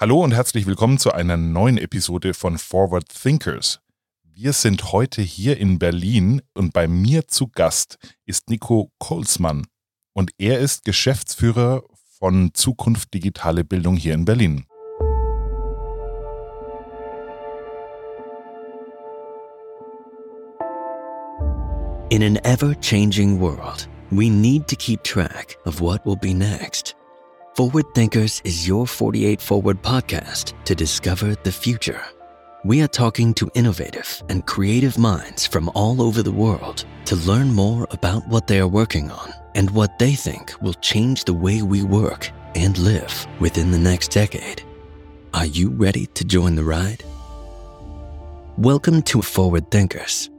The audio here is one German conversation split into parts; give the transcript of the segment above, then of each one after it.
Hallo und herzlich willkommen zu einer neuen Episode von Forward Thinkers. Wir sind heute hier in Berlin und bei mir zu Gast ist Nico Kolzmann und er ist Geschäftsführer von Zukunft Digitale Bildung hier in Berlin. In an ever changing world, we need to keep track of what will be next. Forward Thinkers is your 48 Forward podcast to discover the future. We are talking to innovative and creative minds from all over the world to learn more about what they are working on and what they think will change the way we work and live within the next decade. Are you ready to join the ride? Welcome to Forward Thinkers.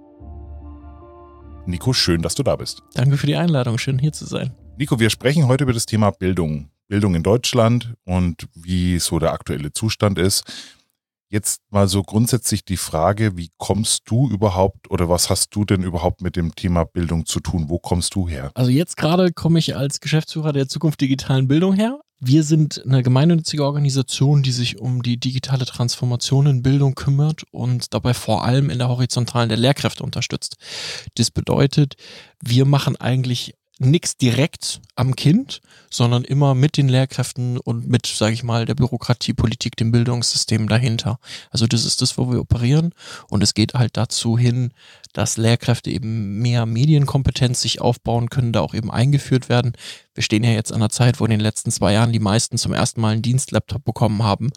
Nico, schön, dass du da bist. Danke für die Einladung, schön hier zu sein. Nico, wir sprechen heute über das Thema Bildung. Bildung in Deutschland und wie so der aktuelle Zustand ist. Jetzt mal so grundsätzlich die Frage, wie kommst du überhaupt oder was hast du denn überhaupt mit dem Thema Bildung zu tun? Wo kommst du her? Also jetzt gerade komme ich als Geschäftsführer der Zukunft digitalen Bildung her. Wir sind eine gemeinnützige Organisation, die sich um die digitale Transformation in Bildung kümmert und dabei vor allem in der Horizontalen der Lehrkräfte unterstützt. Das bedeutet, wir machen eigentlich nichts direkt am Kind, sondern immer mit den Lehrkräften und mit, sage ich mal, der Bürokratie, Politik, dem Bildungssystem dahinter. Also das ist das, wo wir operieren und es geht halt dazu hin, dass Lehrkräfte eben mehr Medienkompetenz sich aufbauen können, da auch eben eingeführt werden. Wir stehen ja jetzt an einer Zeit, wo in den letzten zwei Jahren die meisten zum ersten Mal einen Dienstlaptop bekommen haben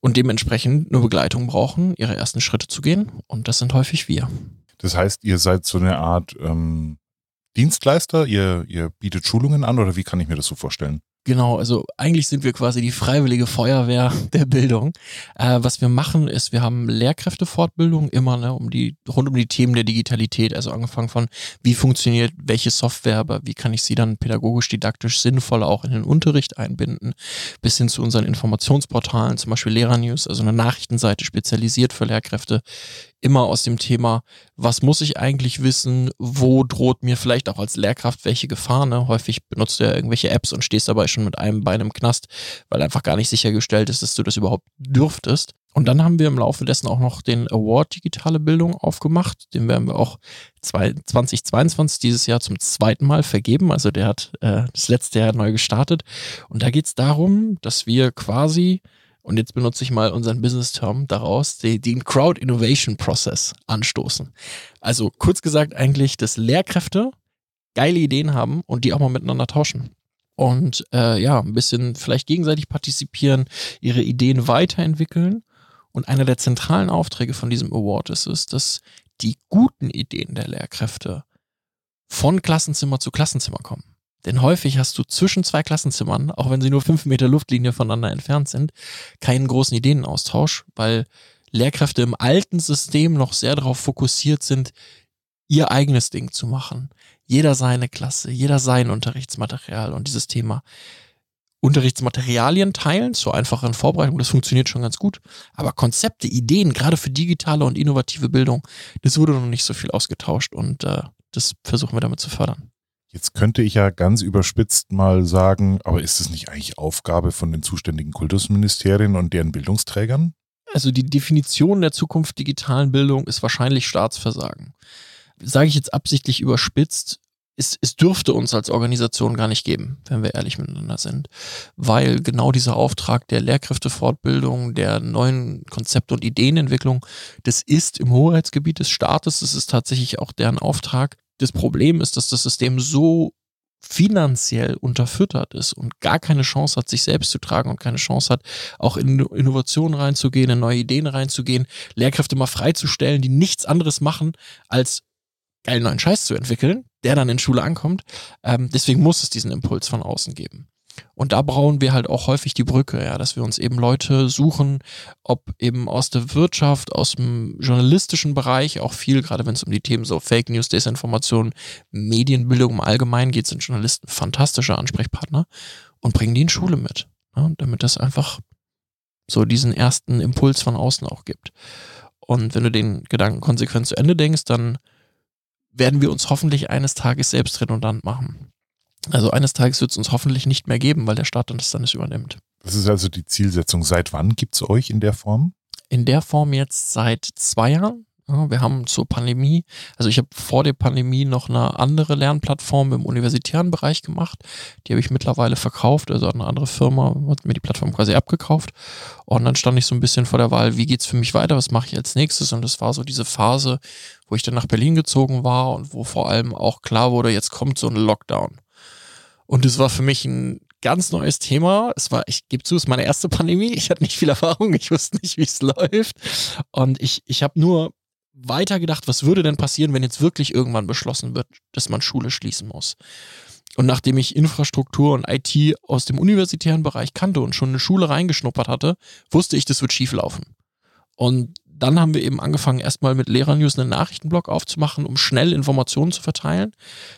und dementsprechend eine Begleitung brauchen, ihre ersten Schritte zu gehen und das sind häufig wir. Das heißt, ihr seid so eine Art ähm Dienstleister? Ihr, ihr bietet Schulungen an oder wie kann ich mir das so vorstellen? Genau, also eigentlich sind wir quasi die freiwillige Feuerwehr der Bildung. Äh, was wir machen, ist, wir haben Lehrkräftefortbildung immer ne, um die, rund um die Themen der Digitalität, also angefangen von, wie funktioniert welche Software, aber wie kann ich sie dann pädagogisch, didaktisch sinnvoll auch in den Unterricht einbinden, bis hin zu unseren Informationsportalen, zum Beispiel Lehrernews, also eine Nachrichtenseite spezialisiert für Lehrkräfte, immer aus dem Thema, was muss ich eigentlich wissen, wo droht mir vielleicht auch als Lehrkraft welche Gefahr. Ne? Häufig benutzt du ja irgendwelche Apps und stehst dabei schon mit einem Bein im Knast, weil einfach gar nicht sichergestellt ist, dass du das überhaupt dürftest. Und dann haben wir im Laufe dessen auch noch den Award Digitale Bildung aufgemacht. Den werden wir auch 2022 dieses Jahr zum zweiten Mal vergeben. Also der hat äh, das letzte Jahr neu gestartet. Und da geht es darum, dass wir quasi und jetzt benutze ich mal unseren Business-Term daraus, den Crowd Innovation Process anstoßen. Also kurz gesagt eigentlich, dass Lehrkräfte geile Ideen haben und die auch mal miteinander tauschen. Und äh, ja, ein bisschen vielleicht gegenseitig partizipieren, ihre Ideen weiterentwickeln. Und einer der zentralen Aufträge von diesem Award ist es, dass die guten Ideen der Lehrkräfte von Klassenzimmer zu Klassenzimmer kommen. Denn häufig hast du zwischen zwei Klassenzimmern, auch wenn sie nur fünf Meter Luftlinie voneinander entfernt sind, keinen großen Ideenaustausch, weil Lehrkräfte im alten System noch sehr darauf fokussiert sind, ihr eigenes Ding zu machen. Jeder seine Klasse, jeder sein Unterrichtsmaterial und dieses Thema Unterrichtsmaterialien teilen zur einfachen Vorbereitung, das funktioniert schon ganz gut. Aber Konzepte, Ideen, gerade für digitale und innovative Bildung, das wurde noch nicht so viel ausgetauscht und äh, das versuchen wir damit zu fördern. Jetzt könnte ich ja ganz überspitzt mal sagen, aber ist es nicht eigentlich Aufgabe von den zuständigen Kultusministerien und deren Bildungsträgern? Also die Definition der Zukunft digitalen Bildung ist wahrscheinlich Staatsversagen. Sage ich jetzt absichtlich überspitzt, es, es dürfte uns als Organisation gar nicht geben, wenn wir ehrlich miteinander sind, weil genau dieser Auftrag der Lehrkräftefortbildung, der neuen Konzept- und Ideenentwicklung, das ist im Hoheitsgebiet des Staates, das ist tatsächlich auch deren Auftrag. Das Problem ist, dass das System so finanziell unterfüttert ist und gar keine Chance hat, sich selbst zu tragen und keine Chance hat, auch in Innovationen reinzugehen, in neue Ideen reinzugehen, Lehrkräfte mal freizustellen, die nichts anderes machen, als geilen neuen Scheiß zu entwickeln, der dann in Schule ankommt. Ähm, deswegen muss es diesen Impuls von außen geben. Und da brauchen wir halt auch häufig die Brücke, ja, dass wir uns eben Leute suchen, ob eben aus der Wirtschaft, aus dem journalistischen Bereich, auch viel, gerade wenn es um die Themen so Fake News, Desinformation, Medienbildung im Allgemeinen geht, sind Journalisten fantastische Ansprechpartner und bringen die in Schule mit, ja, damit das einfach so diesen ersten Impuls von außen auch gibt. Und wenn du den Gedanken konsequent zu Ende denkst, dann werden wir uns hoffentlich eines Tages selbst redundant machen. Also eines Tages wird es uns hoffentlich nicht mehr geben, weil der Staat dann das dann nicht übernimmt. Das ist also die Zielsetzung. Seit wann gibt es euch in der Form? In der Form jetzt seit zwei Jahren. Ja, wir haben zur Pandemie, also ich habe vor der Pandemie noch eine andere Lernplattform im universitären Bereich gemacht. Die habe ich mittlerweile verkauft, also eine andere Firma hat mir die Plattform quasi abgekauft. Und dann stand ich so ein bisschen vor der Wahl, wie geht's für mich weiter, was mache ich als nächstes? Und das war so diese Phase, wo ich dann nach Berlin gezogen war und wo vor allem auch klar wurde, jetzt kommt so ein Lockdown. Und das war für mich ein ganz neues Thema. Es war, ich gebe zu, es ist meine erste Pandemie. Ich hatte nicht viel Erfahrung, ich wusste nicht, wie es läuft. Und ich, ich habe nur weitergedacht, was würde denn passieren, wenn jetzt wirklich irgendwann beschlossen wird, dass man Schule schließen muss. Und nachdem ich Infrastruktur und IT aus dem universitären Bereich kannte und schon eine Schule reingeschnuppert hatte, wusste ich, das wird schief laufen. Und dann haben wir eben angefangen, erstmal mit Lehrernews einen Nachrichtenblock aufzumachen, um schnell Informationen zu verteilen.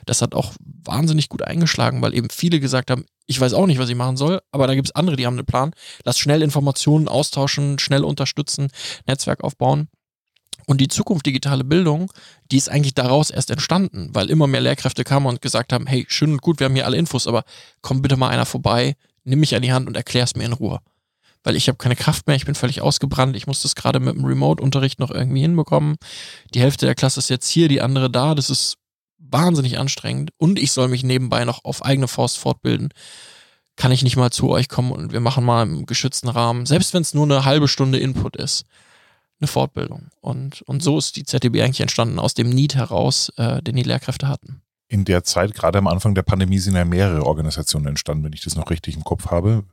Das hat auch wahnsinnig gut eingeschlagen, weil eben viele gesagt haben, ich weiß auch nicht, was ich machen soll, aber da gibt es andere, die haben einen Plan. Lass schnell Informationen austauschen, schnell unterstützen, Netzwerk aufbauen. Und die Zukunft digitale Bildung, die ist eigentlich daraus erst entstanden, weil immer mehr Lehrkräfte kamen und gesagt haben, hey, schön und gut, wir haben hier alle Infos, aber komm bitte mal einer vorbei, nimm mich an die Hand und erklär es mir in Ruhe. Weil ich habe keine Kraft mehr, ich bin völlig ausgebrannt, ich muss das gerade mit dem Remote-Unterricht noch irgendwie hinbekommen. Die Hälfte der Klasse ist jetzt hier, die andere da, das ist wahnsinnig anstrengend und ich soll mich nebenbei noch auf eigene Faust fortbilden. Kann ich nicht mal zu euch kommen und wir machen mal im geschützten Rahmen, selbst wenn es nur eine halbe Stunde Input ist eine Fortbildung. Und, und so ist die ZDB eigentlich entstanden, aus dem Need heraus, äh, den die Lehrkräfte hatten. In der Zeit, gerade am Anfang der Pandemie, sind ja mehrere Organisationen entstanden, wenn ich das noch richtig im Kopf habe.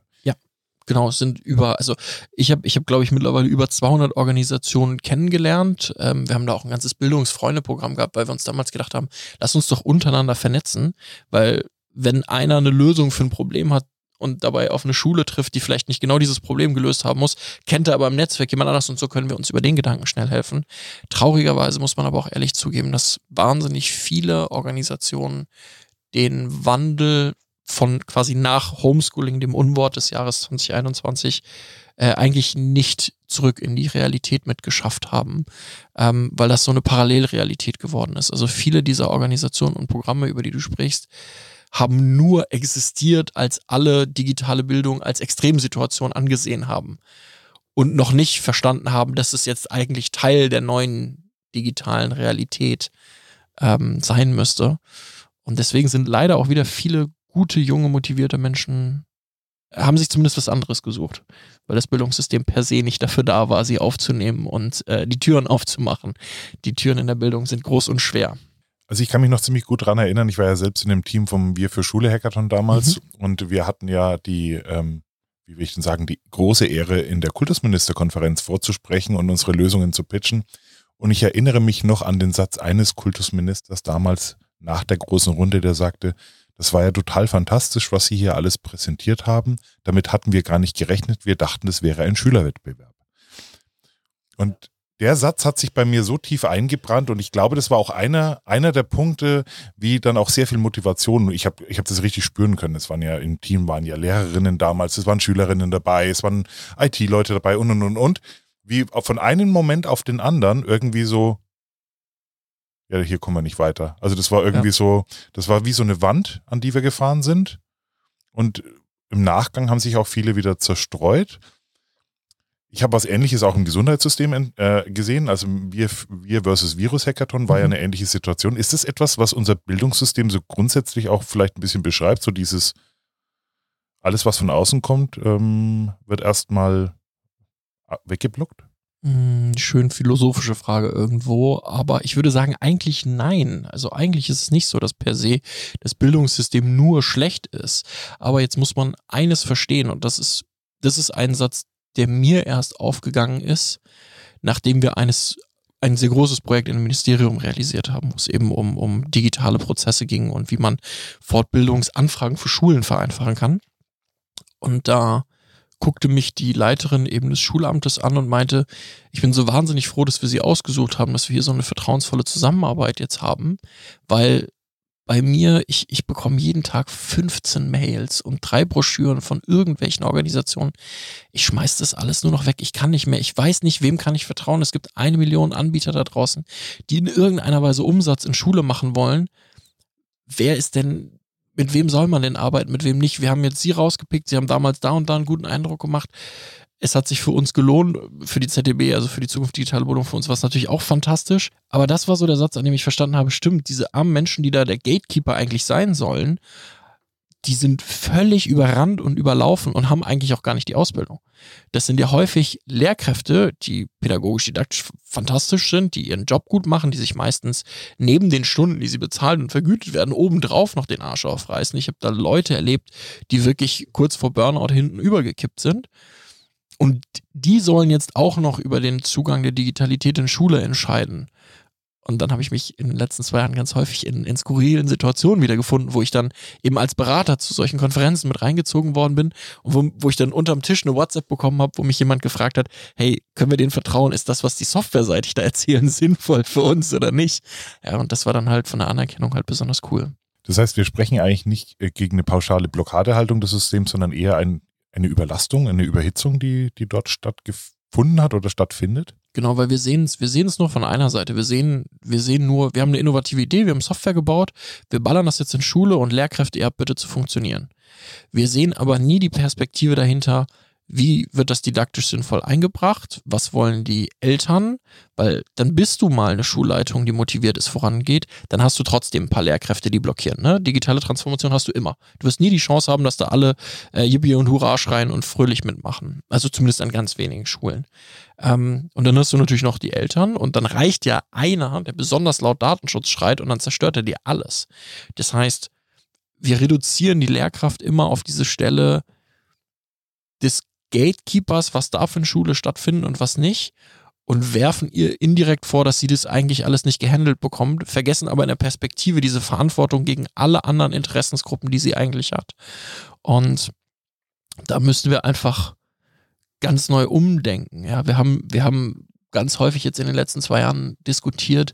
Genau, es sind über, also ich habe, ich hab, glaube ich, mittlerweile über 200 Organisationen kennengelernt. Ähm, wir haben da auch ein ganzes Bildungsfreunde-Programm gehabt, weil wir uns damals gedacht haben, lass uns doch untereinander vernetzen, weil wenn einer eine Lösung für ein Problem hat, und dabei auf eine Schule trifft, die vielleicht nicht genau dieses Problem gelöst haben muss, kennt er aber im Netzwerk jemand anders und so können wir uns über den Gedanken schnell helfen. Traurigerweise muss man aber auch ehrlich zugeben, dass wahnsinnig viele Organisationen den Wandel von quasi nach Homeschooling, dem Unwort des Jahres 2021, äh, eigentlich nicht zurück in die Realität mitgeschafft haben, ähm, weil das so eine Parallelrealität geworden ist. Also viele dieser Organisationen und Programme, über die du sprichst, haben nur existiert, als alle digitale Bildung als Extremsituation angesehen haben und noch nicht verstanden haben, dass es jetzt eigentlich Teil der neuen digitalen Realität ähm, sein müsste. Und deswegen sind leider auch wieder viele gute, junge, motivierte Menschen, haben sich zumindest was anderes gesucht, weil das Bildungssystem per se nicht dafür da war, sie aufzunehmen und äh, die Türen aufzumachen. Die Türen in der Bildung sind groß und schwer. Also ich kann mich noch ziemlich gut dran erinnern, ich war ja selbst in dem Team vom Wir für Schule Hackathon damals mhm. und wir hatten ja die, ähm, wie will ich denn sagen, die große Ehre, in der Kultusministerkonferenz vorzusprechen und unsere Lösungen zu pitchen. Und ich erinnere mich noch an den Satz eines Kultusministers damals nach der großen Runde, der sagte, das war ja total fantastisch, was Sie hier alles präsentiert haben. Damit hatten wir gar nicht gerechnet. Wir dachten, es wäre ein Schülerwettbewerb. Und der Satz hat sich bei mir so tief eingebrannt und ich glaube, das war auch einer, einer der Punkte, wie dann auch sehr viel Motivation. Ich habe ich hab das richtig spüren können. Es waren ja im Team waren ja Lehrerinnen damals, es waren Schülerinnen dabei, es waren IT-Leute dabei und und und und. Wie von einem Moment auf den anderen irgendwie so, ja, hier kommen wir nicht weiter. Also das war irgendwie ja. so, das war wie so eine Wand, an die wir gefahren sind. Und im Nachgang haben sich auch viele wieder zerstreut. Ich habe was ähnliches auch im Gesundheitssystem äh, gesehen. Also wir, wir versus Virus-Hackathon war mhm. ja eine ähnliche Situation. Ist das etwas, was unser Bildungssystem so grundsätzlich auch vielleicht ein bisschen beschreibt? So dieses, alles, was von außen kommt, ähm, wird erstmal äh, weggeblockt? Hm, schön philosophische Frage irgendwo, aber ich würde sagen, eigentlich nein. Also eigentlich ist es nicht so, dass per se das Bildungssystem nur schlecht ist. Aber jetzt muss man eines verstehen und das ist, das ist ein Satz, der mir erst aufgegangen ist, nachdem wir eines ein sehr großes Projekt im Ministerium realisiert haben, wo es eben um, um digitale Prozesse ging und wie man Fortbildungsanfragen für Schulen vereinfachen kann. Und da guckte mich die Leiterin eben des Schulamtes an und meinte, ich bin so wahnsinnig froh, dass wir sie ausgesucht haben, dass wir hier so eine vertrauensvolle Zusammenarbeit jetzt haben, weil bei mir, ich, ich bekomme jeden Tag 15 Mails und drei Broschüren von irgendwelchen Organisationen. Ich schmeiß das alles nur noch weg. Ich kann nicht mehr. Ich weiß nicht, wem kann ich vertrauen. Es gibt eine Million Anbieter da draußen, die in irgendeiner Weise Umsatz in Schule machen wollen. Wer ist denn mit wem soll man denn arbeiten, mit wem nicht. Wir haben jetzt sie rausgepickt, sie haben damals da und da einen guten Eindruck gemacht. Es hat sich für uns gelohnt, für die ZDB, also für die Zukunft digitale Bildung, für uns war es natürlich auch fantastisch. Aber das war so der Satz, an dem ich verstanden habe, stimmt, diese armen Menschen, die da der Gatekeeper eigentlich sein sollen, die sind völlig überrannt und überlaufen und haben eigentlich auch gar nicht die Ausbildung. Das sind ja häufig Lehrkräfte, die pädagogisch didaktisch fantastisch sind, die ihren Job gut machen, die sich meistens neben den Stunden, die sie bezahlt und vergütet werden, obendrauf noch den Arsch aufreißen. Ich habe da Leute erlebt, die wirklich kurz vor Burnout hinten übergekippt sind. Und die sollen jetzt auch noch über den Zugang der Digitalität in Schule entscheiden. Und dann habe ich mich in den letzten zwei Jahren ganz häufig in, in skurrilen Situationen wiedergefunden, wo ich dann eben als Berater zu solchen Konferenzen mit reingezogen worden bin und wo, wo ich dann unterm Tisch eine WhatsApp bekommen habe, wo mich jemand gefragt hat, hey, können wir denen vertrauen? Ist das, was die softwareseitig da erzählen, sinnvoll für uns oder nicht? Ja, und das war dann halt von der Anerkennung halt besonders cool. Das heißt, wir sprechen eigentlich nicht äh, gegen eine pauschale Blockadehaltung des Systems, sondern eher ein, eine Überlastung, eine Überhitzung, die, die dort stattgefunden hat oder stattfindet? Genau, weil wir sehen es, wir sehen es nur von einer Seite. Wir sehen, wir sehen nur, wir haben eine innovative Idee, wir haben Software gebaut, wir ballern das jetzt in Schule und Lehrkräfte, ihr habt bitte zu funktionieren. Wir sehen aber nie die Perspektive dahinter, wie wird das didaktisch sinnvoll eingebracht? Was wollen die Eltern? Weil dann bist du mal eine Schulleitung, die motiviert ist, vorangeht. Dann hast du trotzdem ein paar Lehrkräfte, die blockieren. Ne? Digitale Transformation hast du immer. Du wirst nie die Chance haben, dass da alle äh, Yippie und Hurra schreien und fröhlich mitmachen. Also zumindest an ganz wenigen Schulen. Ähm, und dann hast du natürlich noch die Eltern und dann reicht ja einer, der besonders laut Datenschutz schreit und dann zerstört er dir alles. Das heißt, wir reduzieren die Lehrkraft immer auf diese Stelle des Gatekeepers, was darf in Schule stattfinden und was nicht und werfen ihr indirekt vor, dass sie das eigentlich alles nicht gehandelt bekommt, vergessen aber in der Perspektive diese Verantwortung gegen alle anderen Interessensgruppen, die sie eigentlich hat. Und da müssen wir einfach ganz neu umdenken. Ja, wir haben, wir haben ganz häufig jetzt in den letzten zwei Jahren diskutiert,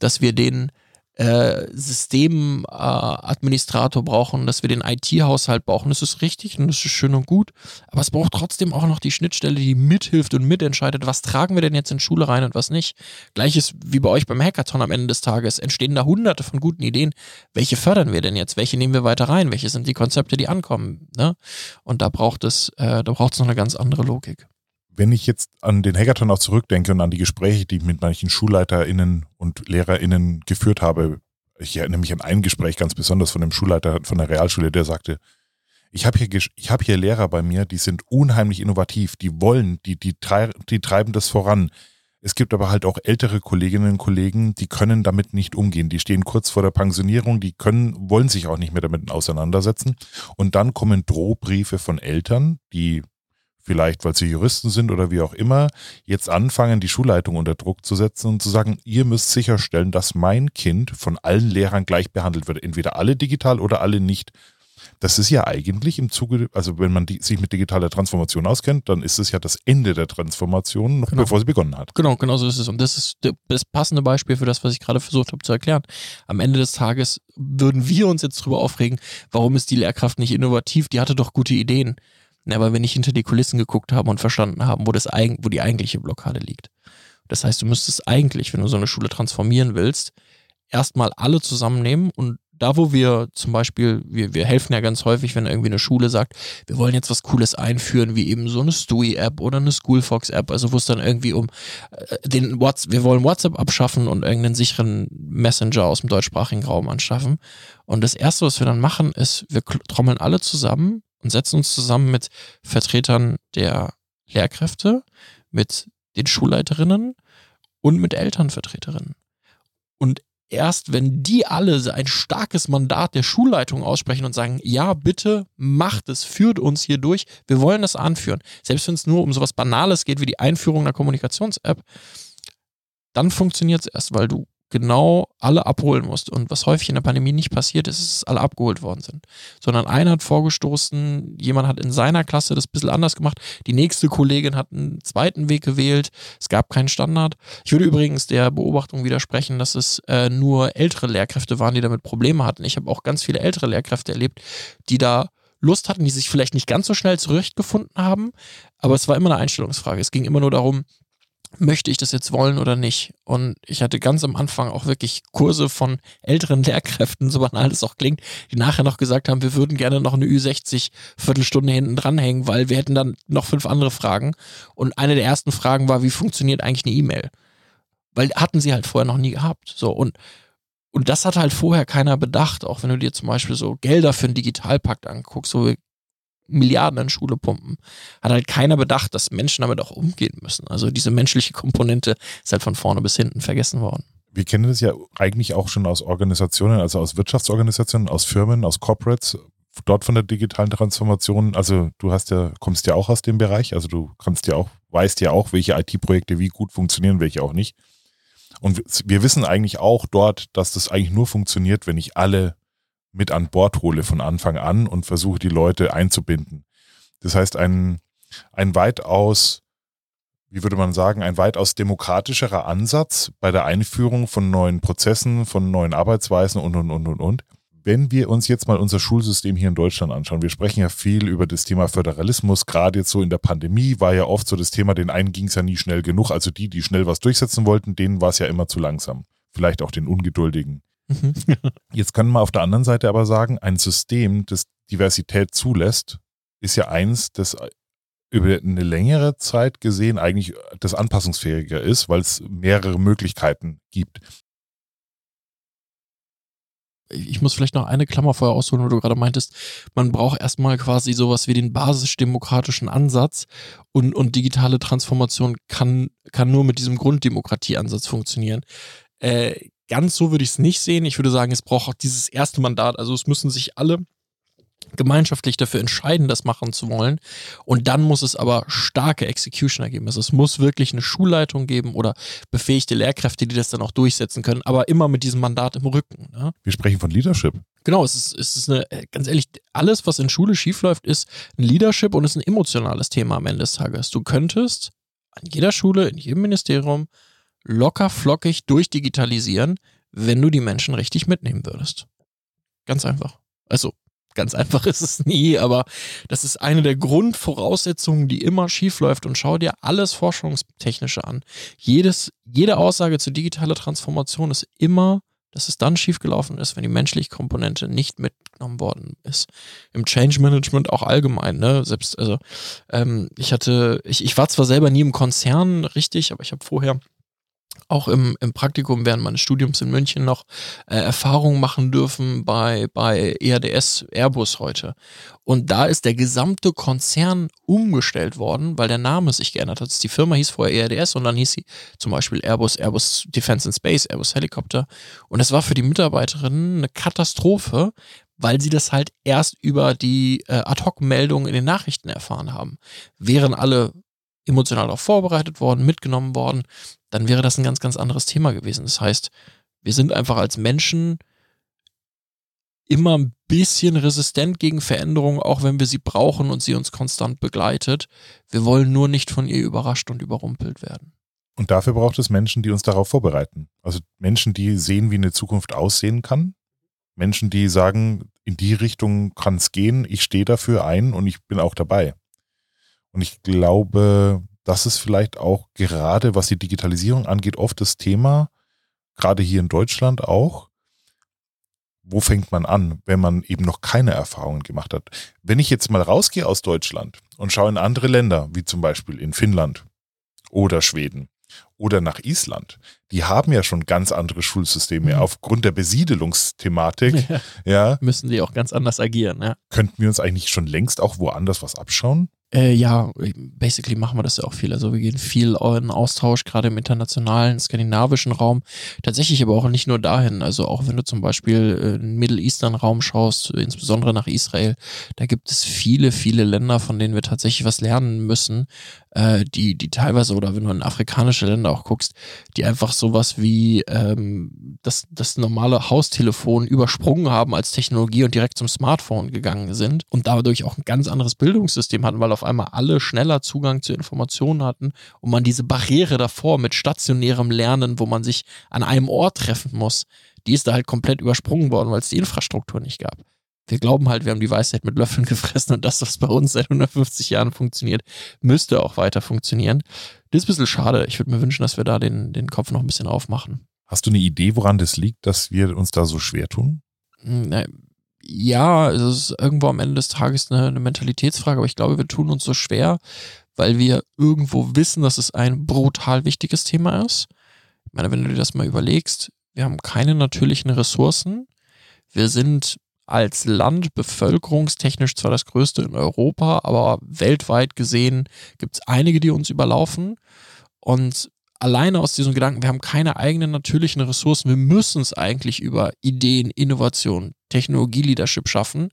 dass wir den äh, Systemadministrator äh, brauchen, dass wir den IT-Haushalt brauchen. Das ist richtig und das ist schön und gut. Aber es braucht trotzdem auch noch die Schnittstelle, die mithilft und mitentscheidet, was tragen wir denn jetzt in Schule rein und was nicht. Gleiches wie bei euch beim Hackathon am Ende des Tages. Entstehen da hunderte von guten Ideen. Welche fördern wir denn jetzt? Welche nehmen wir weiter rein? Welche sind die Konzepte, die ankommen? Ne? Und da braucht es, äh, da braucht es noch eine ganz andere Logik wenn ich jetzt an den Hackathon auch zurückdenke und an die Gespräche, die ich mit manchen SchulleiterInnen und LehrerInnen geführt habe, ich erinnere mich an ein Gespräch ganz besonders von dem Schulleiter von der Realschule, der sagte, ich habe hier, ich hab hier Lehrer bei mir, die sind unheimlich innovativ, die wollen, die, die, die treiben das voran. Es gibt aber halt auch ältere Kolleginnen und Kollegen, die können damit nicht umgehen. Die stehen kurz vor der Pensionierung, die können, wollen sich auch nicht mehr damit auseinandersetzen. Und dann kommen Drohbriefe von Eltern, die vielleicht weil sie Juristen sind oder wie auch immer, jetzt anfangen, die Schulleitung unter Druck zu setzen und zu sagen, ihr müsst sicherstellen, dass mein Kind von allen Lehrern gleich behandelt wird. Entweder alle digital oder alle nicht. Das ist ja eigentlich im Zuge, also wenn man die, sich mit digitaler Transformation auskennt, dann ist es ja das Ende der Transformation, noch genau. bevor sie begonnen hat. Genau, genau so ist es. Und das ist das passende Beispiel für das, was ich gerade versucht habe zu erklären. Am Ende des Tages würden wir uns jetzt darüber aufregen, warum ist die Lehrkraft nicht innovativ? Die hatte doch gute Ideen. Aber wenn ich hinter die Kulissen geguckt habe und verstanden haben, wo, das, wo die eigentliche Blockade liegt. Das heißt, du müsstest eigentlich, wenn du so eine Schule transformieren willst, erstmal alle zusammennehmen und da, wo wir zum Beispiel, wir, wir helfen ja ganz häufig, wenn irgendwie eine Schule sagt, wir wollen jetzt was Cooles einführen, wie eben so eine Stewie-App oder eine Schoolfox-App, also wo es dann irgendwie um äh, den WhatsApp, wir wollen WhatsApp abschaffen und irgendeinen sicheren Messenger aus dem deutschsprachigen Raum anschaffen. Und das Erste, was wir dann machen, ist, wir trommeln alle zusammen und setzen uns zusammen mit Vertretern der Lehrkräfte, mit den Schulleiterinnen und mit Elternvertreterinnen. Und erst wenn die alle ein starkes Mandat der Schulleitung aussprechen und sagen, ja, bitte macht es, führt uns hier durch, wir wollen das anführen, selbst wenn es nur um sowas Banales geht wie die Einführung einer Kommunikations-App, dann funktioniert es erst, weil du genau alle abholen musst. Und was häufig in der Pandemie nicht passiert ist, ist, dass alle abgeholt worden sind. Sondern einer hat vorgestoßen, jemand hat in seiner Klasse das ein bisschen anders gemacht, die nächste Kollegin hat einen zweiten Weg gewählt, es gab keinen Standard. Ich würde übrigens der Beobachtung widersprechen, dass es äh, nur ältere Lehrkräfte waren, die damit Probleme hatten. Ich habe auch ganz viele ältere Lehrkräfte erlebt, die da Lust hatten, die sich vielleicht nicht ganz so schnell zurechtgefunden haben, aber es war immer eine Einstellungsfrage. Es ging immer nur darum, möchte ich das jetzt wollen oder nicht? Und ich hatte ganz am Anfang auch wirklich Kurse von älteren Lehrkräften, so banal das auch klingt, die nachher noch gesagt haben, wir würden gerne noch eine Ü60 Viertelstunde hinten dranhängen, weil wir hätten dann noch fünf andere Fragen. Und eine der ersten Fragen war, wie funktioniert eigentlich eine E-Mail? Weil hatten sie halt vorher noch nie gehabt. So und und das hat halt vorher keiner bedacht, auch wenn du dir zum Beispiel so Gelder für einen Digitalpakt anguckst, wo wir Milliarden in Schule pumpen, hat halt keiner bedacht, dass Menschen damit auch umgehen müssen. Also diese menschliche Komponente ist halt von vorne bis hinten vergessen worden. Wir kennen das ja eigentlich auch schon aus Organisationen, also aus Wirtschaftsorganisationen, aus Firmen, aus Corporates, dort von der digitalen Transformation. Also du hast ja, kommst ja auch aus dem Bereich, also du kannst ja auch, weißt ja auch, welche IT-Projekte wie gut funktionieren, welche auch nicht. Und wir wissen eigentlich auch dort, dass das eigentlich nur funktioniert, wenn ich alle mit an Bord hole von Anfang an und versuche, die Leute einzubinden. Das heißt, ein, ein weitaus, wie würde man sagen, ein weitaus demokratischerer Ansatz bei der Einführung von neuen Prozessen, von neuen Arbeitsweisen und, und, und, und, und. Wenn wir uns jetzt mal unser Schulsystem hier in Deutschland anschauen, wir sprechen ja viel über das Thema Föderalismus, gerade jetzt so in der Pandemie war ja oft so das Thema, den einen ging es ja nie schnell genug, also die, die schnell was durchsetzen wollten, denen war es ja immer zu langsam. Vielleicht auch den Ungeduldigen. Mhm. Jetzt können wir auf der anderen Seite aber sagen, ein System, das Diversität zulässt, ist ja eins, das über eine längere Zeit gesehen eigentlich das anpassungsfähiger ist, weil es mehrere Möglichkeiten gibt. Ich muss vielleicht noch eine Klammer vorher ausholen, wo du gerade meintest, man braucht erstmal quasi sowas wie den basisdemokratischen Ansatz und, und digitale Transformation kann, kann nur mit diesem Grunddemokratieansatz funktionieren. Äh, ganz so würde ich es nicht sehen. Ich würde sagen, es braucht auch dieses erste Mandat. Also es müssen sich alle gemeinschaftlich dafür entscheiden, das machen zu wollen. Und dann muss es aber starke Executioner geben. Also es muss wirklich eine Schulleitung geben oder befähigte Lehrkräfte, die das dann auch durchsetzen können, aber immer mit diesem Mandat im Rücken. Ne? Wir sprechen von Leadership. Genau, es ist, es ist eine, ganz ehrlich, alles, was in Schule schiefläuft, ist ein Leadership und ist ein emotionales Thema am Ende des Tages. Du könntest an jeder Schule, in jedem Ministerium locker flockig durchdigitalisieren, wenn du die Menschen richtig mitnehmen würdest. Ganz einfach. Also, ganz einfach ist es nie, aber das ist eine der Grundvoraussetzungen, die immer schief läuft. Und schau dir alles Forschungstechnische an. Jedes, jede Aussage zur digitalen Transformation ist immer, dass es dann schiefgelaufen ist, wenn die menschliche Komponente nicht mitgenommen worden ist. Im Change Management auch allgemein, ne? Selbst, also, ähm, ich hatte, ich, ich war zwar selber nie im Konzern richtig, aber ich habe vorher auch im, im Praktikum während meines Studiums in München noch äh, Erfahrungen machen dürfen bei, bei EADS Airbus heute. Und da ist der gesamte Konzern umgestellt worden, weil der Name sich geändert hat. Die Firma hieß vorher EADS und dann hieß sie zum Beispiel Airbus, Airbus Defense and Space, Airbus Helicopter. Und das war für die Mitarbeiterinnen eine Katastrophe, weil sie das halt erst über die äh, Ad-Hoc-Meldungen in den Nachrichten erfahren haben. Wären alle emotional darauf vorbereitet worden, mitgenommen worden, dann wäre das ein ganz, ganz anderes Thema gewesen. Das heißt, wir sind einfach als Menschen immer ein bisschen resistent gegen Veränderungen, auch wenn wir sie brauchen und sie uns konstant begleitet. Wir wollen nur nicht von ihr überrascht und überrumpelt werden. Und dafür braucht es Menschen, die uns darauf vorbereiten. Also Menschen, die sehen, wie eine Zukunft aussehen kann. Menschen, die sagen, in die Richtung kann es gehen, ich stehe dafür ein und ich bin auch dabei. Und ich glaube, das ist vielleicht auch gerade, was die Digitalisierung angeht, oft das Thema, gerade hier in Deutschland auch. Wo fängt man an, wenn man eben noch keine Erfahrungen gemacht hat? Wenn ich jetzt mal rausgehe aus Deutschland und schaue in andere Länder, wie zum Beispiel in Finnland oder Schweden oder nach Island, die haben ja schon ganz andere Schulsysteme mhm. aufgrund der Besiedelungsthematik. Ja. ja. Müssen die auch ganz anders agieren. Ja. Könnten wir uns eigentlich schon längst auch woanders was abschauen? Äh, ja, basically machen wir das ja auch viel. Also wir gehen viel in Austausch, gerade im internationalen, skandinavischen Raum. Tatsächlich aber auch nicht nur dahin. Also auch wenn du zum Beispiel in den Middle Eastern Raum schaust, insbesondere nach Israel, da gibt es viele, viele Länder, von denen wir tatsächlich was lernen müssen, äh, die, die teilweise, oder wenn du in afrikanische Länder auch guckst, die einfach sowas wie ähm, das, das normale Haustelefon übersprungen haben als Technologie und direkt zum Smartphone gegangen sind und dadurch auch ein ganz anderes Bildungssystem hatten, weil auf einmal alle schneller Zugang zu Informationen hatten und man diese Barriere davor mit stationärem Lernen, wo man sich an einem Ort treffen muss, die ist da halt komplett übersprungen worden, weil es die Infrastruktur nicht gab. wir glauben halt, wir haben die Weisheit mit Löffeln gefressen und das, was bei uns seit 150 Jahren funktioniert, müsste auch weiter funktionieren. Das ist ein bisschen schade. Ich würde mir wünschen, dass wir da den, den Kopf noch ein bisschen aufmachen. Hast du eine Idee, woran das liegt, dass wir uns da so schwer tun? Hm, ja, es ist irgendwo am Ende des Tages eine, eine Mentalitätsfrage, aber ich glaube, wir tun uns so schwer, weil wir irgendwo wissen, dass es ein brutal wichtiges Thema ist. Ich meine, wenn du dir das mal überlegst, wir haben keine natürlichen Ressourcen. Wir sind als Land bevölkerungstechnisch zwar das größte in Europa, aber weltweit gesehen gibt es einige, die uns überlaufen. Und alleine aus diesem Gedanken, wir haben keine eigenen natürlichen Ressourcen, wir müssen es eigentlich über Ideen, Innovation, Technologie-Leadership schaffen.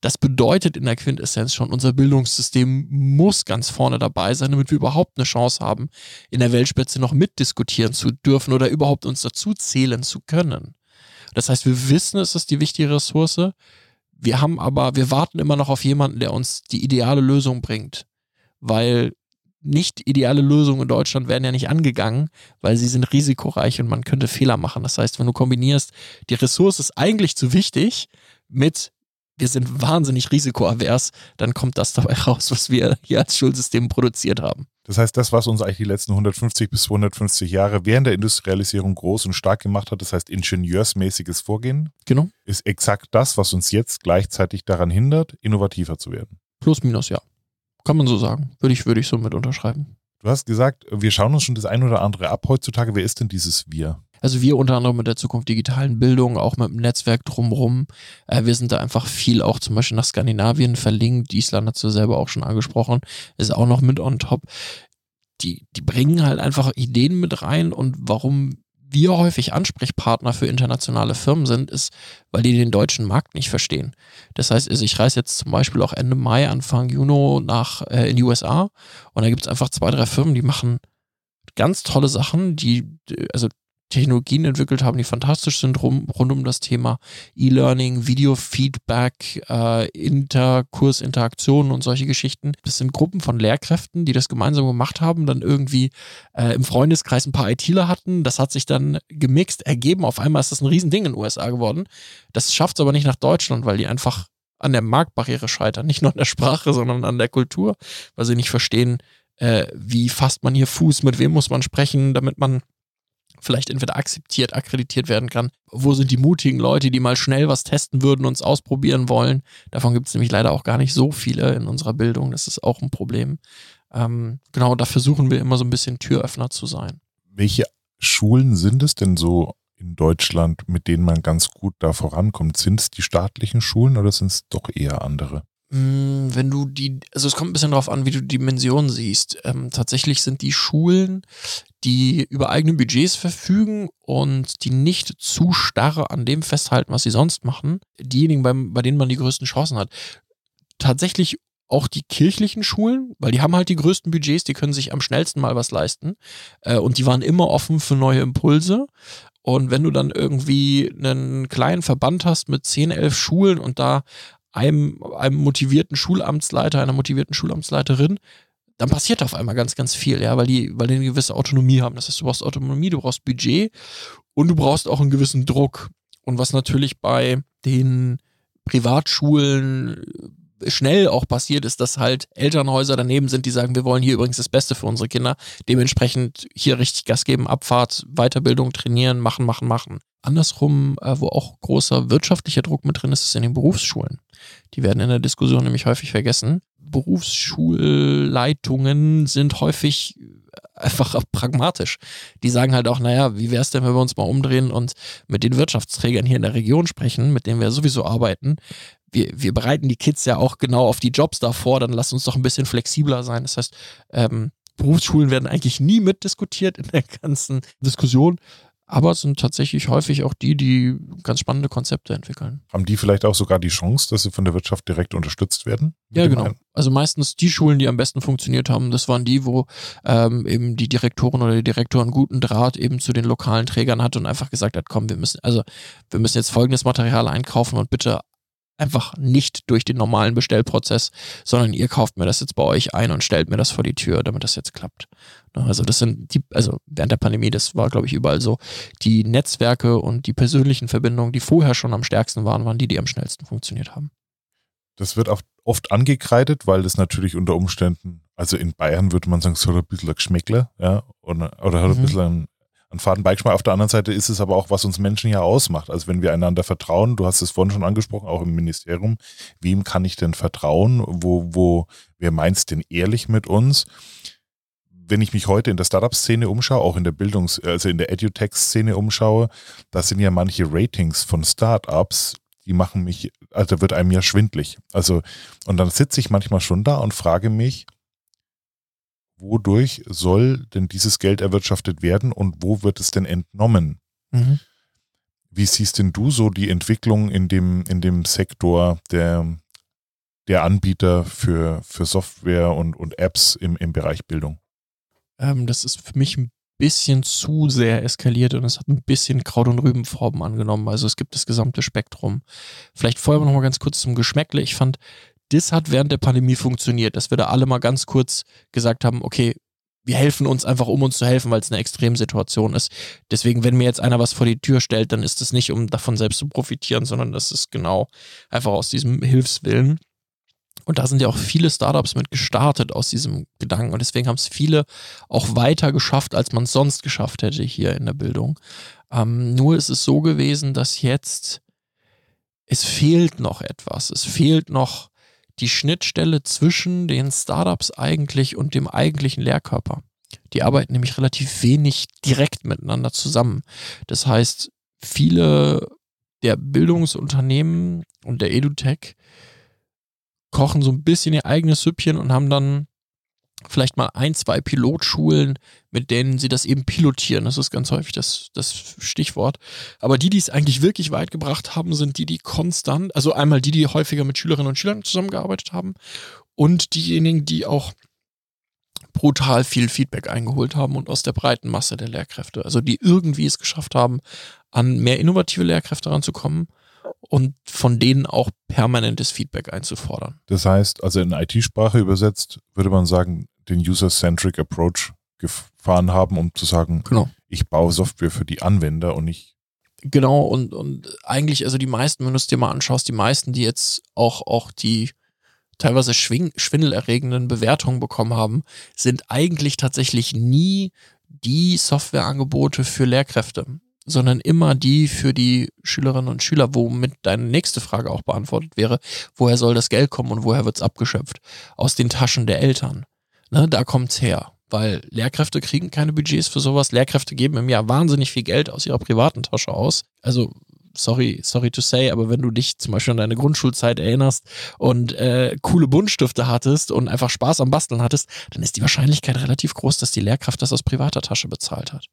Das bedeutet in der Quintessenz schon, unser Bildungssystem muss ganz vorne dabei sein, damit wir überhaupt eine Chance haben, in der Weltspitze noch mitdiskutieren zu dürfen oder überhaupt uns dazu zählen zu können. Das heißt, wir wissen, es ist die wichtige Ressource. Wir haben aber, wir warten immer noch auf jemanden, der uns die ideale Lösung bringt. Weil nicht ideale Lösungen in Deutschland werden ja nicht angegangen, weil sie sind risikoreich und man könnte Fehler machen. Das heißt, wenn du kombinierst, die Ressource ist eigentlich zu wichtig mit wir sind wahnsinnig risikoavers, dann kommt das dabei raus, was wir hier als Schulsystem produziert haben. Das heißt, das, was uns eigentlich die letzten 150 bis 250 Jahre während der Industrialisierung groß und stark gemacht hat, das heißt ingenieursmäßiges Vorgehen, genau. ist exakt das, was uns jetzt gleichzeitig daran hindert, innovativer zu werden. Plus, minus, ja. Kann man so sagen. Würde ich, würde ich so mit unterschreiben. Du hast gesagt, wir schauen uns schon das ein oder andere ab heutzutage. Wer ist denn dieses Wir? Also wir unter anderem mit der Zukunft digitalen Bildung, auch mit dem Netzwerk drumherum. Äh, wir sind da einfach viel auch zum Beispiel nach Skandinavien verlinkt. Island hat du selber auch schon angesprochen, ist auch noch mit on top. Die, die bringen halt einfach Ideen mit rein und warum wir häufig Ansprechpartner für internationale Firmen sind, ist, weil die den deutschen Markt nicht verstehen. Das heißt, also ich reise jetzt zum Beispiel auch Ende Mai, Anfang Juni nach äh, in die USA und da gibt es einfach zwei, drei Firmen, die machen ganz tolle Sachen, die, also Technologien entwickelt haben, die fantastisch sind rum, rund um das Thema E-Learning, Video-Feedback, äh, Interkursinteraktionen und solche Geschichten. Das sind Gruppen von Lehrkräften, die das gemeinsam gemacht haben, dann irgendwie äh, im Freundeskreis ein paar ITler hatten. Das hat sich dann gemixt, ergeben. Auf einmal ist das ein Riesending in den USA geworden. Das schafft es aber nicht nach Deutschland, weil die einfach an der Marktbarriere scheitern. Nicht nur an der Sprache, sondern an der Kultur, weil sie nicht verstehen, äh, wie fasst man hier Fuß, mit wem muss man sprechen, damit man vielleicht entweder akzeptiert, akkreditiert werden kann. Wo sind die mutigen Leute, die mal schnell was testen würden, uns ausprobieren wollen? Davon gibt es nämlich leider auch gar nicht so viele in unserer Bildung. Das ist auch ein Problem. Ähm, genau, da versuchen wir immer so ein bisschen Türöffner zu sein. Welche Schulen sind es denn so in Deutschland, mit denen man ganz gut da vorankommt? Sind es die staatlichen Schulen oder sind es doch eher andere? Mm, wenn du die, also es kommt ein bisschen darauf an, wie du die Dimensionen siehst. Ähm, tatsächlich sind die Schulen, die über eigene Budgets verfügen und die nicht zu starr an dem festhalten, was sie sonst machen, diejenigen, bei, bei denen man die größten Chancen hat. Tatsächlich auch die kirchlichen Schulen, weil die haben halt die größten Budgets, die können sich am schnellsten mal was leisten äh, und die waren immer offen für neue Impulse. Und wenn du dann irgendwie einen kleinen Verband hast mit 10, 11 Schulen und da einem, einem motivierten Schulamtsleiter, einer motivierten Schulamtsleiterin, dann passiert auf einmal ganz, ganz viel, ja, weil die, weil die eine gewisse Autonomie haben. Das heißt, du brauchst Autonomie, du brauchst Budget und du brauchst auch einen gewissen Druck. Und was natürlich bei den Privatschulen schnell auch passiert, ist, dass halt Elternhäuser daneben sind, die sagen, wir wollen hier übrigens das Beste für unsere Kinder. Dementsprechend hier richtig Gas geben, Abfahrt, Weiterbildung, trainieren, machen, machen, machen. Andersrum, äh, wo auch großer wirtschaftlicher Druck mit drin ist, ist in den Berufsschulen. Die werden in der Diskussion nämlich häufig vergessen. Berufsschulleitungen sind häufig einfach pragmatisch. Die sagen halt auch, naja, wie wäre es denn, wenn wir uns mal umdrehen und mit den Wirtschaftsträgern hier in der Region sprechen, mit denen wir sowieso arbeiten. Wir, wir bereiten die Kids ja auch genau auf die Jobs davor, dann lass uns doch ein bisschen flexibler sein. Das heißt, ähm, Berufsschulen werden eigentlich nie mitdiskutiert in der ganzen Diskussion aber es sind tatsächlich häufig auch die, die ganz spannende Konzepte entwickeln. Haben die vielleicht auch sogar die Chance, dass sie von der Wirtschaft direkt unterstützt werden? Ja, genau. Einen? Also meistens die Schulen, die am besten funktioniert haben, das waren die, wo ähm, eben die Direktoren oder die Direktor einen guten Draht eben zu den lokalen Trägern hatte und einfach gesagt hat, komm, wir müssen, also wir müssen jetzt folgendes Material einkaufen und bitte einfach nicht durch den normalen Bestellprozess, sondern ihr kauft mir das jetzt bei euch ein und stellt mir das vor die Tür, damit das jetzt klappt. Ne, also das sind die, also während der Pandemie, das war glaube ich überall so, die Netzwerke und die persönlichen Verbindungen, die vorher schon am stärksten waren, waren die, die am schnellsten funktioniert haben. Das wird auch oft angekreidet, weil das natürlich unter Umständen, also in Bayern würde man sagen, so ein bisschen Geschmäckler, ja, oder, oder hat ein mhm. bisschen einen faden. Auf der anderen Seite ist es aber auch, was uns Menschen ja ausmacht. Also wenn wir einander vertrauen, du hast es vorhin schon angesprochen, auch im Ministerium, wem kann ich denn vertrauen? Wo, wo, wer meint denn ehrlich mit uns? wenn ich mich heute in der Startup-Szene umschaue, auch in der Bildungs-, also in der EduTech-Szene umschaue, da sind ja manche Ratings von Startups, die machen mich, also wird einem ja schwindlig. Also, und dann sitze ich manchmal schon da und frage mich, wodurch soll denn dieses Geld erwirtschaftet werden und wo wird es denn entnommen? Mhm. Wie siehst denn du so die Entwicklung in dem, in dem Sektor der, der Anbieter für, für Software und, und Apps im, im Bereich Bildung? Ähm, das ist für mich ein bisschen zu sehr eskaliert und es hat ein bisschen Kraut- und Rübenformen angenommen. Also es gibt das gesamte Spektrum. Vielleicht vorher noch mal ganz kurz zum Geschmäckle. Ich fand, das hat während der Pandemie funktioniert, dass wir da alle mal ganz kurz gesagt haben, okay, wir helfen uns einfach, um uns zu helfen, weil es eine Extremsituation ist. Deswegen, wenn mir jetzt einer was vor die Tür stellt, dann ist es nicht, um davon selbst zu profitieren, sondern das ist genau einfach aus diesem Hilfswillen. Und da sind ja auch viele Startups mit gestartet aus diesem Gedanken. Und deswegen haben es viele auch weiter geschafft, als man es sonst geschafft hätte hier in der Bildung. Ähm, nur ist es so gewesen, dass jetzt es fehlt noch etwas. Es fehlt noch die Schnittstelle zwischen den Startups eigentlich und dem eigentlichen Lehrkörper. Die arbeiten nämlich relativ wenig direkt miteinander zusammen. Das heißt, viele der Bildungsunternehmen und der EduTech kochen so ein bisschen ihr eigenes Süppchen und haben dann vielleicht mal ein, zwei Pilotschulen, mit denen sie das eben pilotieren. Das ist ganz häufig das, das Stichwort. Aber die, die es eigentlich wirklich weit gebracht haben, sind die, die konstant, also einmal die, die häufiger mit Schülerinnen und Schülern zusammengearbeitet haben und diejenigen, die auch brutal viel Feedback eingeholt haben und aus der breiten Masse der Lehrkräfte. Also die irgendwie es geschafft haben, an mehr innovative Lehrkräfte ranzukommen und von denen auch permanentes Feedback einzufordern. Das heißt, also in IT-Sprache übersetzt, würde man sagen, den User-Centric Approach gefahren haben, um zu sagen, genau. ich baue Software für die Anwender und nicht. Genau, und, und eigentlich, also die meisten, wenn du es dir mal anschaust, die meisten, die jetzt auch, auch die teilweise schwindelerregenden Bewertungen bekommen haben, sind eigentlich tatsächlich nie die Softwareangebote für Lehrkräfte sondern immer die für die Schülerinnen und Schüler, womit deine nächste Frage auch beantwortet wäre, woher soll das Geld kommen und woher wird es abgeschöpft? Aus den Taschen der Eltern. Ne, da kommt's her. Weil Lehrkräfte kriegen keine Budgets für sowas. Lehrkräfte geben im Jahr wahnsinnig viel Geld aus ihrer privaten Tasche aus. Also sorry, sorry to say, aber wenn du dich zum Beispiel an deine Grundschulzeit erinnerst und äh, coole Buntstifte hattest und einfach Spaß am Basteln hattest, dann ist die Wahrscheinlichkeit relativ groß, dass die Lehrkraft das aus privater Tasche bezahlt hat.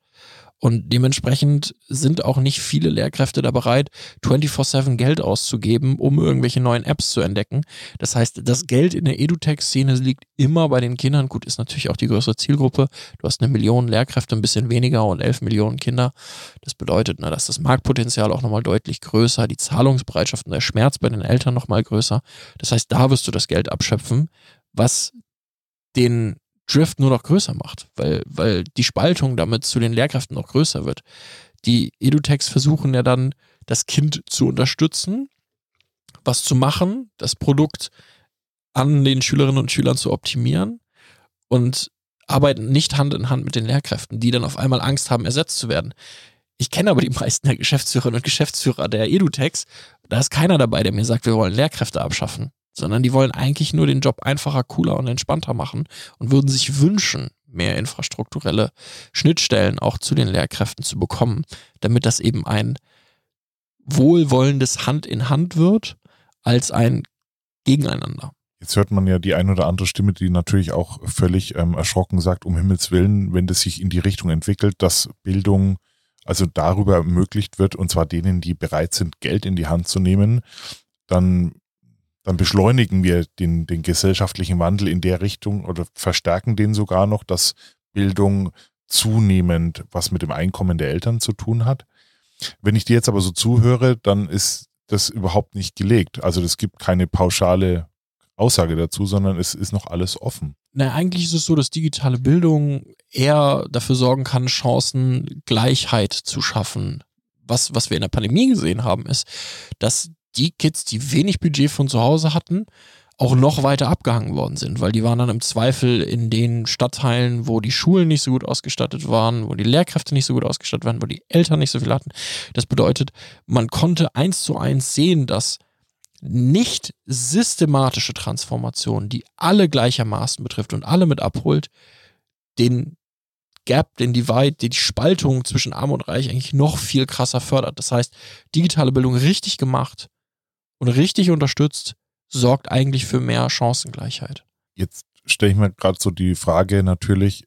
Und dementsprechend sind auch nicht viele Lehrkräfte da bereit, 24-7 Geld auszugeben, um irgendwelche neuen Apps zu entdecken. Das heißt, das Geld in der EduTech-Szene liegt immer bei den Kindern. Gut, ist natürlich auch die größere Zielgruppe. Du hast eine Million Lehrkräfte, ein bisschen weniger und 11 Millionen Kinder. Das bedeutet, na, dass das Marktpotenzial auch nochmal deutlich größer, die Zahlungsbereitschaft und der Schmerz bei den Eltern nochmal größer. Das heißt, da wirst du das Geld abschöpfen, was den Drift nur noch größer macht, weil, weil die Spaltung damit zu den Lehrkräften noch größer wird. Die EduTechs versuchen ja dann, das Kind zu unterstützen, was zu machen, das Produkt an den Schülerinnen und Schülern zu optimieren und arbeiten nicht Hand in Hand mit den Lehrkräften, die dann auf einmal Angst haben, ersetzt zu werden. Ich kenne aber die meisten der Geschäftsführerinnen und Geschäftsführer der EduTechs. Da ist keiner dabei, der mir sagt, wir wollen Lehrkräfte abschaffen sondern die wollen eigentlich nur den Job einfacher, cooler und entspannter machen und würden sich wünschen, mehr infrastrukturelle Schnittstellen auch zu den Lehrkräften zu bekommen, damit das eben ein wohlwollendes Hand in Hand wird, als ein Gegeneinander. Jetzt hört man ja die ein oder andere Stimme, die natürlich auch völlig ähm, erschrocken sagt, um Himmels Willen, wenn das sich in die Richtung entwickelt, dass Bildung also darüber ermöglicht wird, und zwar denen, die bereit sind, Geld in die Hand zu nehmen, dann dann beschleunigen wir den, den gesellschaftlichen Wandel in der Richtung oder verstärken den sogar noch, dass Bildung zunehmend was mit dem Einkommen der Eltern zu tun hat. Wenn ich dir jetzt aber so zuhöre, dann ist das überhaupt nicht gelegt. Also es gibt keine pauschale Aussage dazu, sondern es ist noch alles offen. Na, eigentlich ist es so, dass digitale Bildung eher dafür sorgen kann, Chancengleichheit zu schaffen. Was, was wir in der Pandemie gesehen haben, ist, dass die Kids, die wenig Budget von zu Hause hatten, auch noch weiter abgehangen worden sind, weil die waren dann im Zweifel in den Stadtteilen, wo die Schulen nicht so gut ausgestattet waren, wo die Lehrkräfte nicht so gut ausgestattet waren, wo die Eltern nicht so viel hatten. Das bedeutet, man konnte eins zu eins sehen, dass nicht systematische Transformation, die alle gleichermaßen betrifft und alle mit abholt, den Gap, den Divide, die Spaltung zwischen Arm und Reich eigentlich noch viel krasser fördert. Das heißt, digitale Bildung richtig gemacht und richtig unterstützt, sorgt eigentlich für mehr Chancengleichheit. Jetzt stelle ich mir gerade so die Frage natürlich,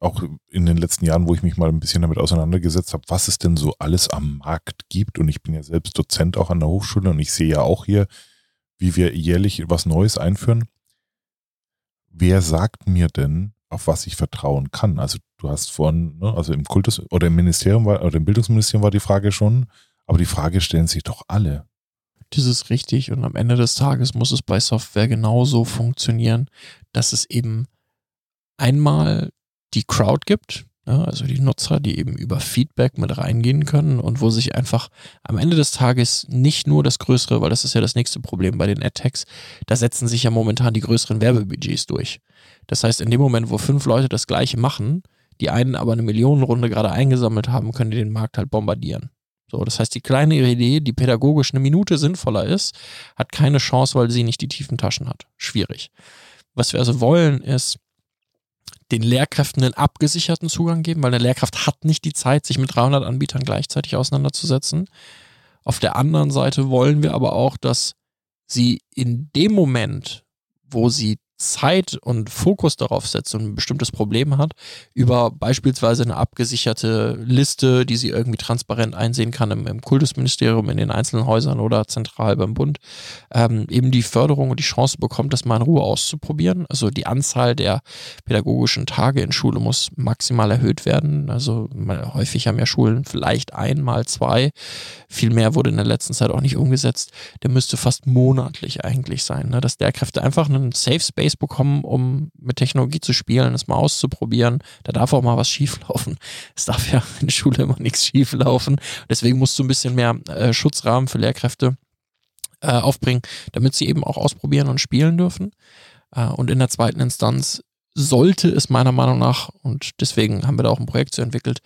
auch in den letzten Jahren, wo ich mich mal ein bisschen damit auseinandergesetzt habe, was es denn so alles am Markt gibt. Und ich bin ja selbst Dozent auch an der Hochschule und ich sehe ja auch hier, wie wir jährlich was Neues einführen. Wer sagt mir denn, auf was ich vertrauen kann? Also du hast vorhin, ne, also im Kultus oder im Ministerium war, oder im Bildungsministerium war die Frage schon, aber die Frage stellen sich doch alle. Ist richtig und am Ende des Tages muss es bei Software genauso funktionieren, dass es eben einmal die Crowd gibt, also die Nutzer, die eben über Feedback mit reingehen können und wo sich einfach am Ende des Tages nicht nur das Größere, weil das ist ja das nächste Problem bei den AdTechs, da setzen sich ja momentan die größeren Werbebudgets durch. Das heißt, in dem Moment, wo fünf Leute das Gleiche machen, die einen aber eine Millionenrunde gerade eingesammelt haben, können die den Markt halt bombardieren. So, das heißt, die kleine Idee, die pädagogisch eine Minute sinnvoller ist, hat keine Chance, weil sie nicht die tiefen Taschen hat. Schwierig. Was wir also wollen, ist, den Lehrkräften einen abgesicherten Zugang geben, weil eine Lehrkraft hat nicht die Zeit, sich mit 300 Anbietern gleichzeitig auseinanderzusetzen. Auf der anderen Seite wollen wir aber auch, dass sie in dem Moment, wo sie Zeit und Fokus darauf setzt und ein bestimmtes Problem hat, über beispielsweise eine abgesicherte Liste, die sie irgendwie transparent einsehen kann im, im Kultusministerium, in den einzelnen Häusern oder zentral beim Bund, ähm, eben die Förderung und die Chance bekommt, das mal in Ruhe auszuprobieren. Also die Anzahl der pädagogischen Tage in Schule muss maximal erhöht werden. Also häufig haben ja Schulen vielleicht einmal zwei. Viel mehr wurde in der letzten Zeit auch nicht umgesetzt. Der müsste fast monatlich eigentlich sein, ne? dass Lehrkräfte einfach einen Safe Space Space bekommen, um mit Technologie zu spielen, es mal auszuprobieren. Da darf auch mal was schieflaufen. Es darf ja in der Schule immer nichts schieflaufen. Deswegen musst du ein bisschen mehr äh, Schutzrahmen für Lehrkräfte äh, aufbringen, damit sie eben auch ausprobieren und spielen dürfen. Äh, und in der zweiten Instanz sollte es meiner Meinung nach, und deswegen haben wir da auch ein Projekt zu entwickelt,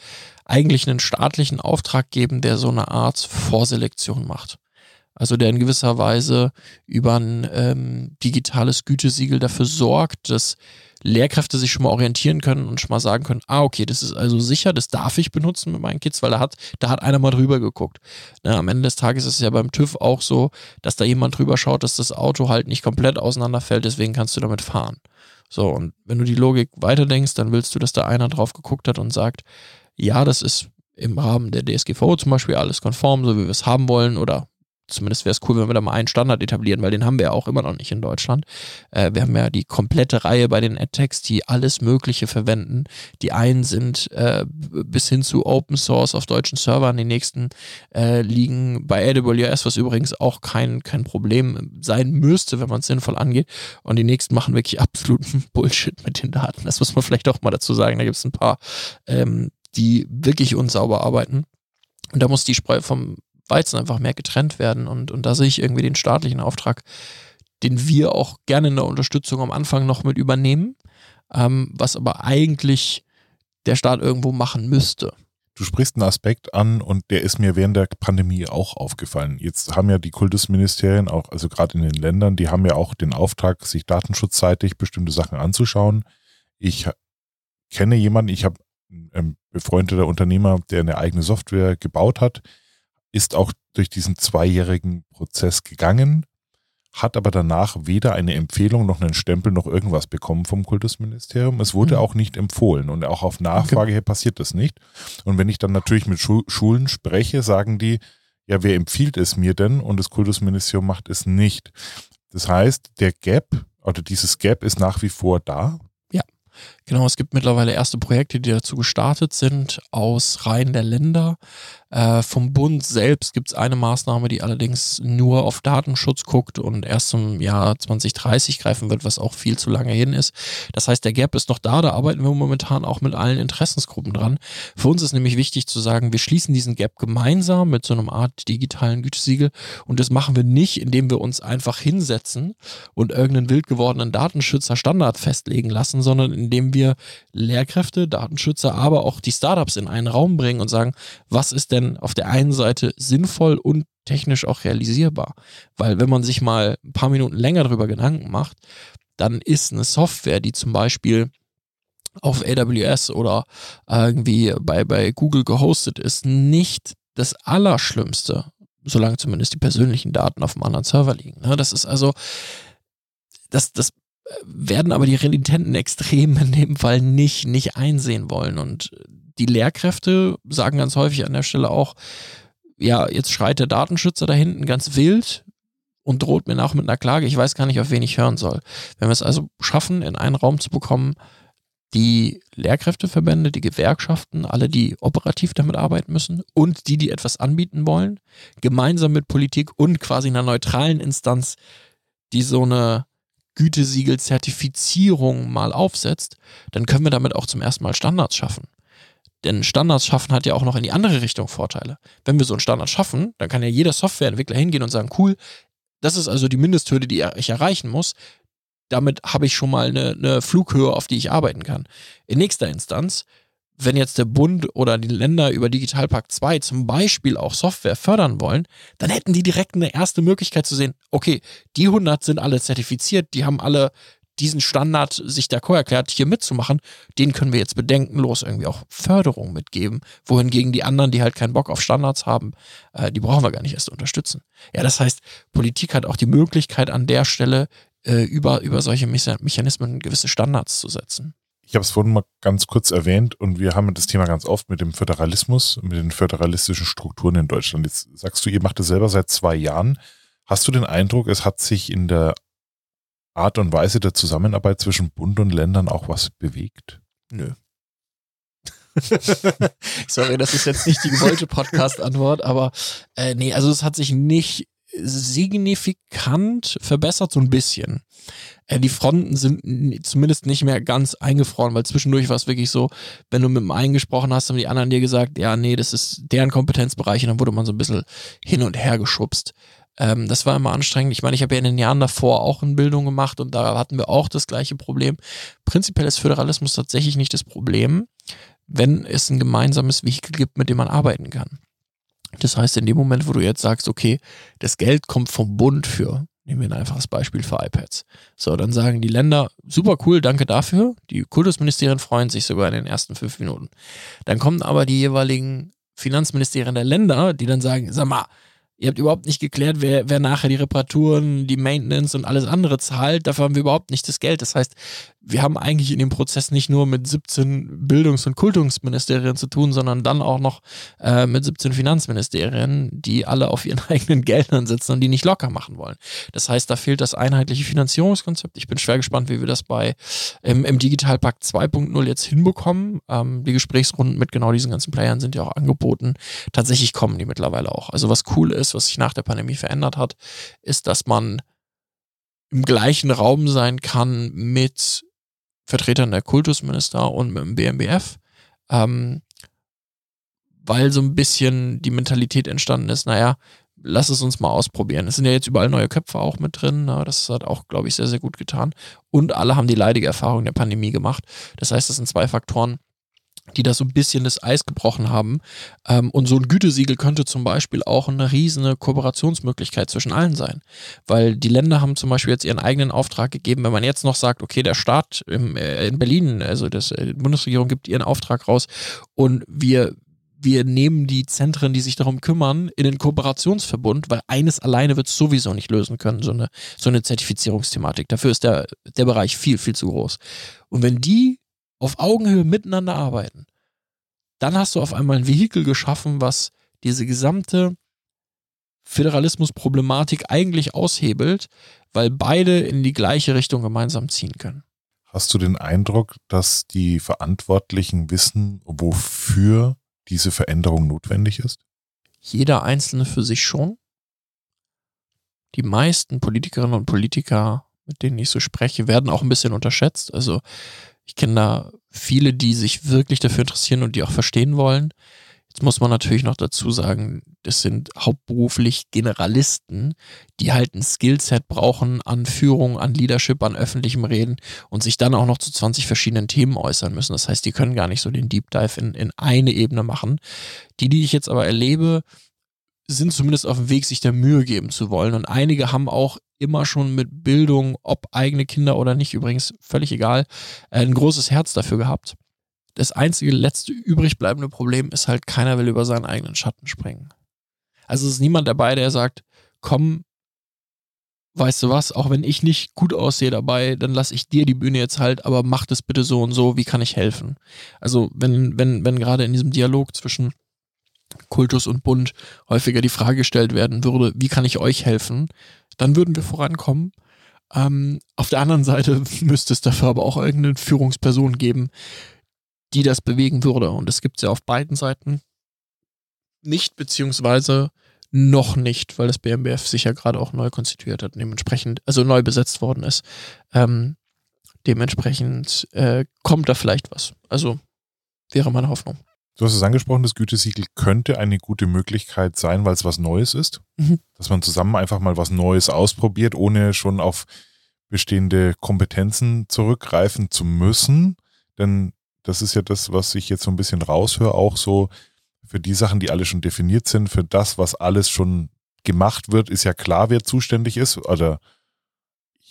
eigentlich einen staatlichen Auftrag geben, der so eine Art Vorselektion macht. Also der in gewisser Weise über ein ähm, digitales Gütesiegel dafür sorgt, dass Lehrkräfte sich schon mal orientieren können und schon mal sagen können, ah, okay, das ist also sicher, das darf ich benutzen mit meinen Kids, weil da hat, da hat einer mal drüber geguckt. Na, am Ende des Tages ist es ja beim TÜV auch so, dass da jemand drüber schaut, dass das Auto halt nicht komplett auseinanderfällt, deswegen kannst du damit fahren. So, und wenn du die Logik weiterdenkst, dann willst du, dass da einer drauf geguckt hat und sagt, ja, das ist im Rahmen der DSGVO zum Beispiel alles konform, so wie wir es haben wollen, oder zumindest wäre es cool, wenn wir da mal einen Standard etablieren, weil den haben wir ja auch immer noch nicht in Deutschland. Äh, wir haben ja die komplette Reihe bei den AdTechs, die alles Mögliche verwenden. Die einen sind äh, bis hin zu Open Source auf deutschen Servern, die nächsten äh, liegen bei AWS, was übrigens auch kein, kein Problem sein müsste, wenn man es sinnvoll angeht. Und die nächsten machen wirklich absoluten Bullshit mit den Daten. Das muss man vielleicht auch mal dazu sagen. Da gibt es ein paar, ähm, die wirklich unsauber arbeiten. Und da muss die Spreu vom Weizen einfach mehr getrennt werden. Und, und da sehe ich irgendwie den staatlichen Auftrag, den wir auch gerne in der Unterstützung am Anfang noch mit übernehmen, ähm, was aber eigentlich der Staat irgendwo machen müsste. Du sprichst einen Aspekt an und der ist mir während der Pandemie auch aufgefallen. Jetzt haben ja die Kultusministerien auch, also gerade in den Ländern, die haben ja auch den Auftrag, sich datenschutzseitig bestimmte Sachen anzuschauen. Ich kenne jemanden, ich habe ein befreundeter Unternehmer, der eine eigene Software gebaut hat ist auch durch diesen zweijährigen Prozess gegangen, hat aber danach weder eine Empfehlung noch einen Stempel noch irgendwas bekommen vom Kultusministerium. Es wurde mhm. auch nicht empfohlen und auch auf Nachfrage her passiert das nicht. Und wenn ich dann natürlich mit Schulen spreche, sagen die, ja, wer empfiehlt es mir denn? Und das Kultusministerium macht es nicht. Das heißt, der Gap oder dieses Gap ist nach wie vor da. Genau, es gibt mittlerweile erste Projekte, die dazu gestartet sind, aus Reihen der Länder. Äh, vom Bund selbst gibt es eine Maßnahme, die allerdings nur auf Datenschutz guckt und erst zum Jahr 2030 greifen wird, was auch viel zu lange hin ist. Das heißt, der Gap ist noch da, da arbeiten wir momentan auch mit allen Interessensgruppen dran. Für uns ist nämlich wichtig zu sagen, wir schließen diesen Gap gemeinsam mit so einer Art digitalen Gütesiegel und das machen wir nicht, indem wir uns einfach hinsetzen und irgendeinen wild gewordenen Datenschützer-Standard festlegen lassen, sondern indem wir Lehrkräfte, Datenschützer, aber auch die Startups in einen Raum bringen und sagen, was ist denn auf der einen Seite sinnvoll und technisch auch realisierbar? Weil wenn man sich mal ein paar Minuten länger darüber Gedanken macht, dann ist eine Software, die zum Beispiel auf AWS oder irgendwie bei, bei Google gehostet ist, nicht das Allerschlimmste, solange zumindest die persönlichen Daten auf einem anderen Server liegen. Ne? Das ist also, das, das werden aber die renitenten Extremen in dem Fall nicht, nicht einsehen wollen. Und die Lehrkräfte sagen ganz häufig an der Stelle auch, ja, jetzt schreit der Datenschützer da hinten ganz wild und droht mir nach mit einer Klage. Ich weiß gar nicht, auf wen ich hören soll. Wenn wir es also schaffen, in einen Raum zu bekommen, die Lehrkräfteverbände, die Gewerkschaften, alle, die operativ damit arbeiten müssen und die, die etwas anbieten wollen, gemeinsam mit Politik und quasi einer neutralen Instanz, die so eine Gütesiegel-Zertifizierung mal aufsetzt, dann können wir damit auch zum ersten Mal Standards schaffen. Denn Standards schaffen hat ja auch noch in die andere Richtung Vorteile. Wenn wir so einen Standard schaffen, dann kann ja jeder Softwareentwickler hingehen und sagen, cool, das ist also die Mindesthürde, die ich erreichen muss. Damit habe ich schon mal eine, eine Flughöhe, auf die ich arbeiten kann. In nächster Instanz, wenn jetzt der Bund oder die Länder über Digitalpakt 2 zum Beispiel auch Software fördern wollen, dann hätten die direkt eine erste Möglichkeit zu sehen, okay, die 100 sind alle zertifiziert, die haben alle diesen Standard sich d'accord erklärt, hier mitzumachen, denen können wir jetzt bedenkenlos irgendwie auch Förderung mitgeben, wohingegen die anderen, die halt keinen Bock auf Standards haben, äh, die brauchen wir gar nicht erst unterstützen. Ja, das heißt, Politik hat auch die Möglichkeit an der Stelle äh, über, über solche Mechanismen gewisse Standards zu setzen. Ich habe es vorhin mal ganz kurz erwähnt und wir haben das Thema ganz oft mit dem Föderalismus, mit den föderalistischen Strukturen in Deutschland. Jetzt sagst du, ihr macht es selber seit zwei Jahren. Hast du den Eindruck, es hat sich in der Art und Weise der Zusammenarbeit zwischen Bund und Ländern auch was bewegt? Nö. Sorry, das ist jetzt nicht die gewollte Podcast-Antwort, aber äh, nee, also es hat sich nicht signifikant verbessert, so ein bisschen. Äh, die Fronten sind zumindest nicht mehr ganz eingefroren, weil zwischendurch war es wirklich so, wenn du mit dem einen gesprochen hast, haben die anderen dir gesagt, ja, nee, das ist deren Kompetenzbereich und dann wurde man so ein bisschen hin und her geschubst. Ähm, das war immer anstrengend. Ich meine, ich habe ja in den Jahren davor auch in Bildung gemacht und da hatten wir auch das gleiche Problem. Prinzipiell ist Föderalismus tatsächlich nicht das Problem, wenn es ein gemeinsames Vehikel gibt, mit dem man arbeiten kann. Das heißt, in dem Moment, wo du jetzt sagst, okay, das Geld kommt vom Bund für, nehmen wir ein einfaches Beispiel für iPads. So, dann sagen die Länder, super cool, danke dafür. Die Kultusministerien freuen sich sogar in den ersten fünf Minuten. Dann kommen aber die jeweiligen Finanzministerien der Länder, die dann sagen, sag mal, Ihr habt überhaupt nicht geklärt, wer, wer nachher die Reparaturen, die Maintenance und alles andere zahlt. Dafür haben wir überhaupt nicht das Geld. Das heißt, wir haben eigentlich in dem Prozess nicht nur mit 17 Bildungs- und Kultusministerien zu tun, sondern dann auch noch äh, mit 17 Finanzministerien, die alle auf ihren eigenen Geldern sitzen und die nicht locker machen wollen. Das heißt, da fehlt das einheitliche Finanzierungskonzept. Ich bin schwer gespannt, wie wir das bei ähm, im Digitalpakt 2.0 jetzt hinbekommen. Ähm, die Gesprächsrunden mit genau diesen ganzen Playern sind ja auch angeboten. Tatsächlich kommen die mittlerweile auch. Also was cool ist, was sich nach der Pandemie verändert hat, ist, dass man im gleichen Raum sein kann mit Vertretern der Kultusminister und mit dem BMBF, ähm, weil so ein bisschen die Mentalität entstanden ist, naja, lass es uns mal ausprobieren. Es sind ja jetzt überall neue Köpfe auch mit drin. Na, ne? das hat auch, glaube ich, sehr, sehr gut getan. Und alle haben die leidige Erfahrung der Pandemie gemacht. Das heißt, das sind zwei Faktoren, die da so ein bisschen das Eis gebrochen haben. Ähm, und so ein Gütesiegel könnte zum Beispiel auch eine riesige Kooperationsmöglichkeit zwischen allen sein. Weil die Länder haben zum Beispiel jetzt ihren eigenen Auftrag gegeben. Wenn man jetzt noch sagt, okay, der Staat im, äh, in Berlin, also das, äh, die Bundesregierung gibt ihren Auftrag raus und wir wir nehmen die Zentren, die sich darum kümmern, in den Kooperationsverbund, weil eines alleine wird es sowieso nicht lösen können, so eine, so eine Zertifizierungsthematik. Dafür ist der, der Bereich viel, viel zu groß. Und wenn die auf Augenhöhe miteinander arbeiten, dann hast du auf einmal ein Vehikel geschaffen, was diese gesamte Föderalismusproblematik eigentlich aushebelt, weil beide in die gleiche Richtung gemeinsam ziehen können. Hast du den Eindruck, dass die Verantwortlichen wissen, wofür diese Veränderung notwendig ist? Jeder Einzelne für sich schon. Die meisten Politikerinnen und Politiker, mit denen ich so spreche, werden auch ein bisschen unterschätzt. Also ich kenne da viele, die sich wirklich dafür interessieren und die auch verstehen wollen. Jetzt muss man natürlich noch dazu sagen, das sind hauptberuflich Generalisten, die halt ein Skillset brauchen an Führung, an Leadership, an öffentlichem Reden und sich dann auch noch zu 20 verschiedenen Themen äußern müssen. Das heißt, die können gar nicht so den Deep Dive in, in eine Ebene machen. Die, die ich jetzt aber erlebe, sind zumindest auf dem Weg, sich der Mühe geben zu wollen. Und einige haben auch immer schon mit Bildung, ob eigene Kinder oder nicht, übrigens völlig egal, ein großes Herz dafür gehabt das einzige letzte übrig bleibende Problem ist halt, keiner will über seinen eigenen Schatten springen. Also es ist niemand dabei, der sagt, komm, weißt du was, auch wenn ich nicht gut aussehe dabei, dann lasse ich dir die Bühne jetzt halt, aber mach das bitte so und so, wie kann ich helfen? Also wenn, wenn, wenn gerade in diesem Dialog zwischen Kultus und Bund häufiger die Frage gestellt werden würde, wie kann ich euch helfen, dann würden wir vorankommen. Ähm, auf der anderen Seite müsste es dafür aber auch irgendeine Führungsperson geben, die das bewegen würde. Und es gibt es ja auf beiden Seiten nicht, beziehungsweise noch nicht, weil das BMBF sich ja gerade auch neu konstituiert hat, dementsprechend, also neu besetzt worden ist. Ähm, dementsprechend äh, kommt da vielleicht was. Also wäre meine Hoffnung. Du hast es angesprochen, das Gütesiegel könnte eine gute Möglichkeit sein, weil es was Neues ist. Mhm. Dass man zusammen einfach mal was Neues ausprobiert, ohne schon auf bestehende Kompetenzen zurückgreifen zu müssen. Denn das ist ja das, was ich jetzt so ein bisschen raushöre, auch so für die Sachen, die alle schon definiert sind, für das, was alles schon gemacht wird, ist ja klar, wer zuständig ist. Oder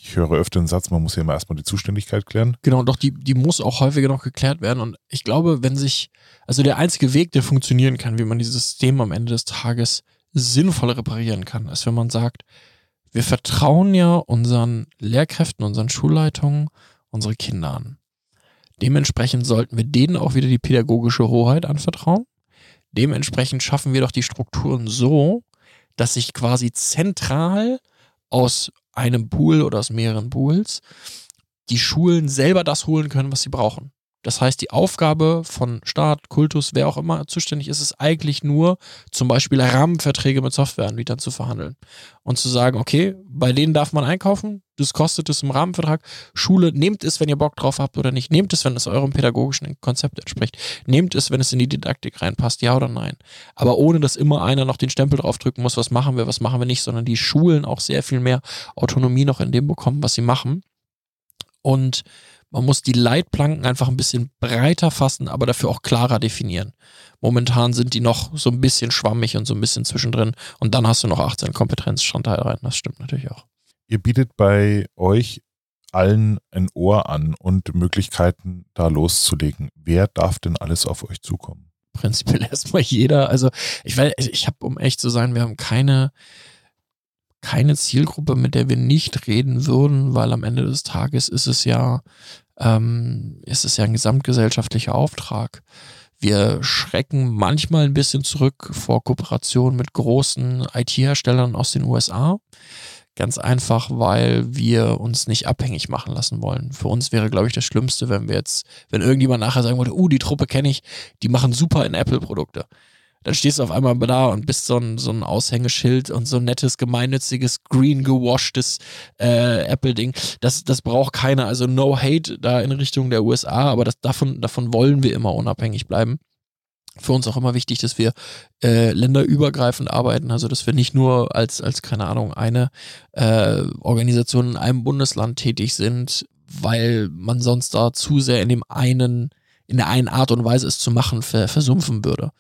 ich höre öfter den Satz, man muss ja immer erstmal die Zuständigkeit klären. Genau, doch die, die muss auch häufiger noch geklärt werden. Und ich glaube, wenn sich, also der einzige Weg, der funktionieren kann, wie man dieses System am Ende des Tages sinnvoll reparieren kann, ist, wenn man sagt, wir vertrauen ja unseren Lehrkräften, unseren Schulleitungen, unsere Kinder an. Dementsprechend sollten wir denen auch wieder die pädagogische Hoheit anvertrauen. Dementsprechend schaffen wir doch die Strukturen so, dass sich quasi zentral aus einem Pool oder aus mehreren Pools die Schulen selber das holen können, was sie brauchen. Das heißt, die Aufgabe von Staat, Kultus, wer auch immer zuständig ist, ist eigentlich nur, zum Beispiel Rahmenverträge mit Softwareanbietern zu verhandeln und zu sagen, okay, bei denen darf man einkaufen, das kostet es im Rahmenvertrag. Schule, nehmt es, wenn ihr Bock drauf habt oder nicht. Nehmt es, wenn es eurem pädagogischen Konzept entspricht. Nehmt es, wenn es in die Didaktik reinpasst, ja oder nein. Aber ohne, dass immer einer noch den Stempel draufdrücken muss, was machen wir, was machen wir nicht, sondern die Schulen auch sehr viel mehr Autonomie noch in dem bekommen, was sie machen. Und man muss die Leitplanken einfach ein bisschen breiter fassen, aber dafür auch klarer definieren. Momentan sind die noch so ein bisschen schwammig und so ein bisschen zwischendrin. Und dann hast du noch 18 Kompetenzstandteile rein. Das stimmt natürlich auch. Ihr bietet bei euch allen ein Ohr an und Möglichkeiten, da loszulegen. Wer darf denn alles auf euch zukommen? Prinzipiell erstmal jeder. Also ich weiß, ich habe, um echt zu sein, wir haben keine keine Zielgruppe, mit der wir nicht reden würden, weil am Ende des Tages ist es ja, ähm, ist es ja ein gesamtgesellschaftlicher Auftrag. Wir schrecken manchmal ein bisschen zurück vor Kooperationen mit großen IT-Herstellern aus den USA. Ganz einfach, weil wir uns nicht abhängig machen lassen wollen. Für uns wäre, glaube ich, das Schlimmste, wenn wir jetzt, wenn irgendjemand nachher sagen würde, uh, die Truppe kenne ich, die machen super in Apple-Produkte dann stehst du auf einmal da und bist so ein, so ein Aushängeschild und so ein nettes, gemeinnütziges, green gewashtes äh, Apple-Ding. Das, das braucht keiner. Also no hate da in Richtung der USA, aber das, davon, davon wollen wir immer unabhängig bleiben. Für uns auch immer wichtig, dass wir äh, länderübergreifend arbeiten, also dass wir nicht nur als, als keine Ahnung, eine äh, Organisation in einem Bundesland tätig sind, weil man sonst da zu sehr in dem einen, in der einen Art und Weise es zu machen, versumpfen würde.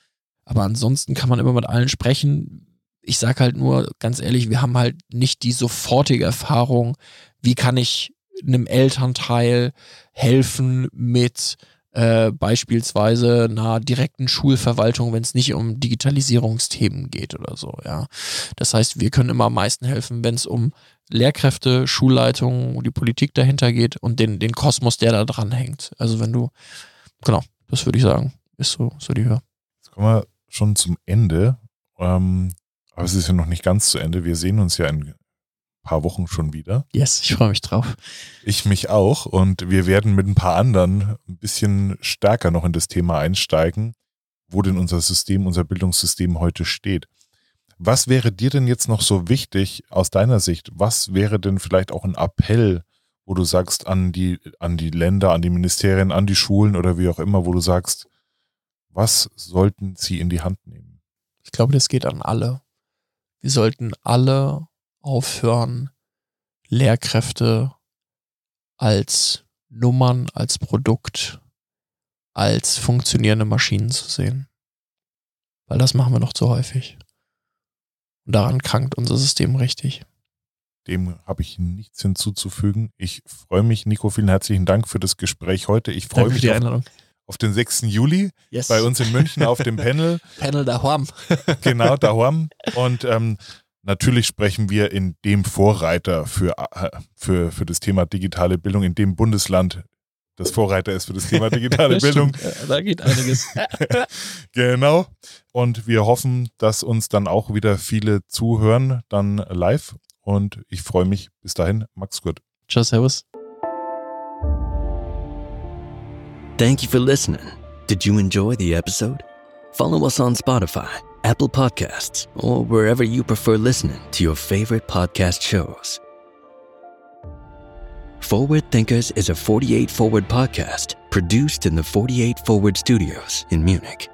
Aber ansonsten kann man immer mit allen sprechen. Ich sage halt nur ganz ehrlich, wir haben halt nicht die sofortige Erfahrung, wie kann ich einem Elternteil helfen mit äh, beispielsweise einer direkten Schulverwaltung, wenn es nicht um Digitalisierungsthemen geht oder so, ja. Das heißt, wir können immer am meisten helfen, wenn es um Lehrkräfte, Schulleitungen, die Politik dahinter geht und den, den Kosmos, der da dran hängt. Also wenn du, genau, das würde ich sagen, ist so, so die Höhe. Jetzt kommen wir schon zum Ende. Ähm, aber es ist ja noch nicht ganz zu Ende. Wir sehen uns ja in ein paar Wochen schon wieder. Yes, ich freue mich drauf. Ich mich auch. Und wir werden mit ein paar anderen ein bisschen stärker noch in das Thema einsteigen, wo denn unser System, unser Bildungssystem heute steht. Was wäre dir denn jetzt noch so wichtig aus deiner Sicht? Was wäre denn vielleicht auch ein Appell, wo du sagst an die, an die Länder, an die Ministerien, an die Schulen oder wie auch immer, wo du sagst, was sollten sie in die Hand nehmen? Ich glaube, das geht an alle. Wir sollten alle aufhören, Lehrkräfte als Nummern, als Produkt, als funktionierende Maschinen zu sehen. Weil das machen wir noch zu häufig. Und daran krankt unser System richtig. Dem habe ich nichts hinzuzufügen. Ich freue mich, Nico, vielen herzlichen Dank für das Gespräch heute. Ich freue mich auf, auf, den 6. Juli yes. bei uns in München auf dem Panel. Panel daheim. genau, daheim. Und ähm, natürlich sprechen wir in dem Vorreiter für, äh, für, für das Thema digitale Bildung, in dem Bundesland, das Vorreiter ist für das Thema digitale das Bildung. Da geht einiges. genau. Und wir hoffen, dass uns dann auch wieder viele zuhören, dann live. Und ich freue mich. Bis dahin, Max gut. Ciao, Servus. Thank you for listening. Did you enjoy the episode? Follow us on Spotify, Apple Podcasts, or wherever you prefer listening to your favorite podcast shows. Forward Thinkers is a 48 Forward podcast produced in the 48 Forward studios in Munich.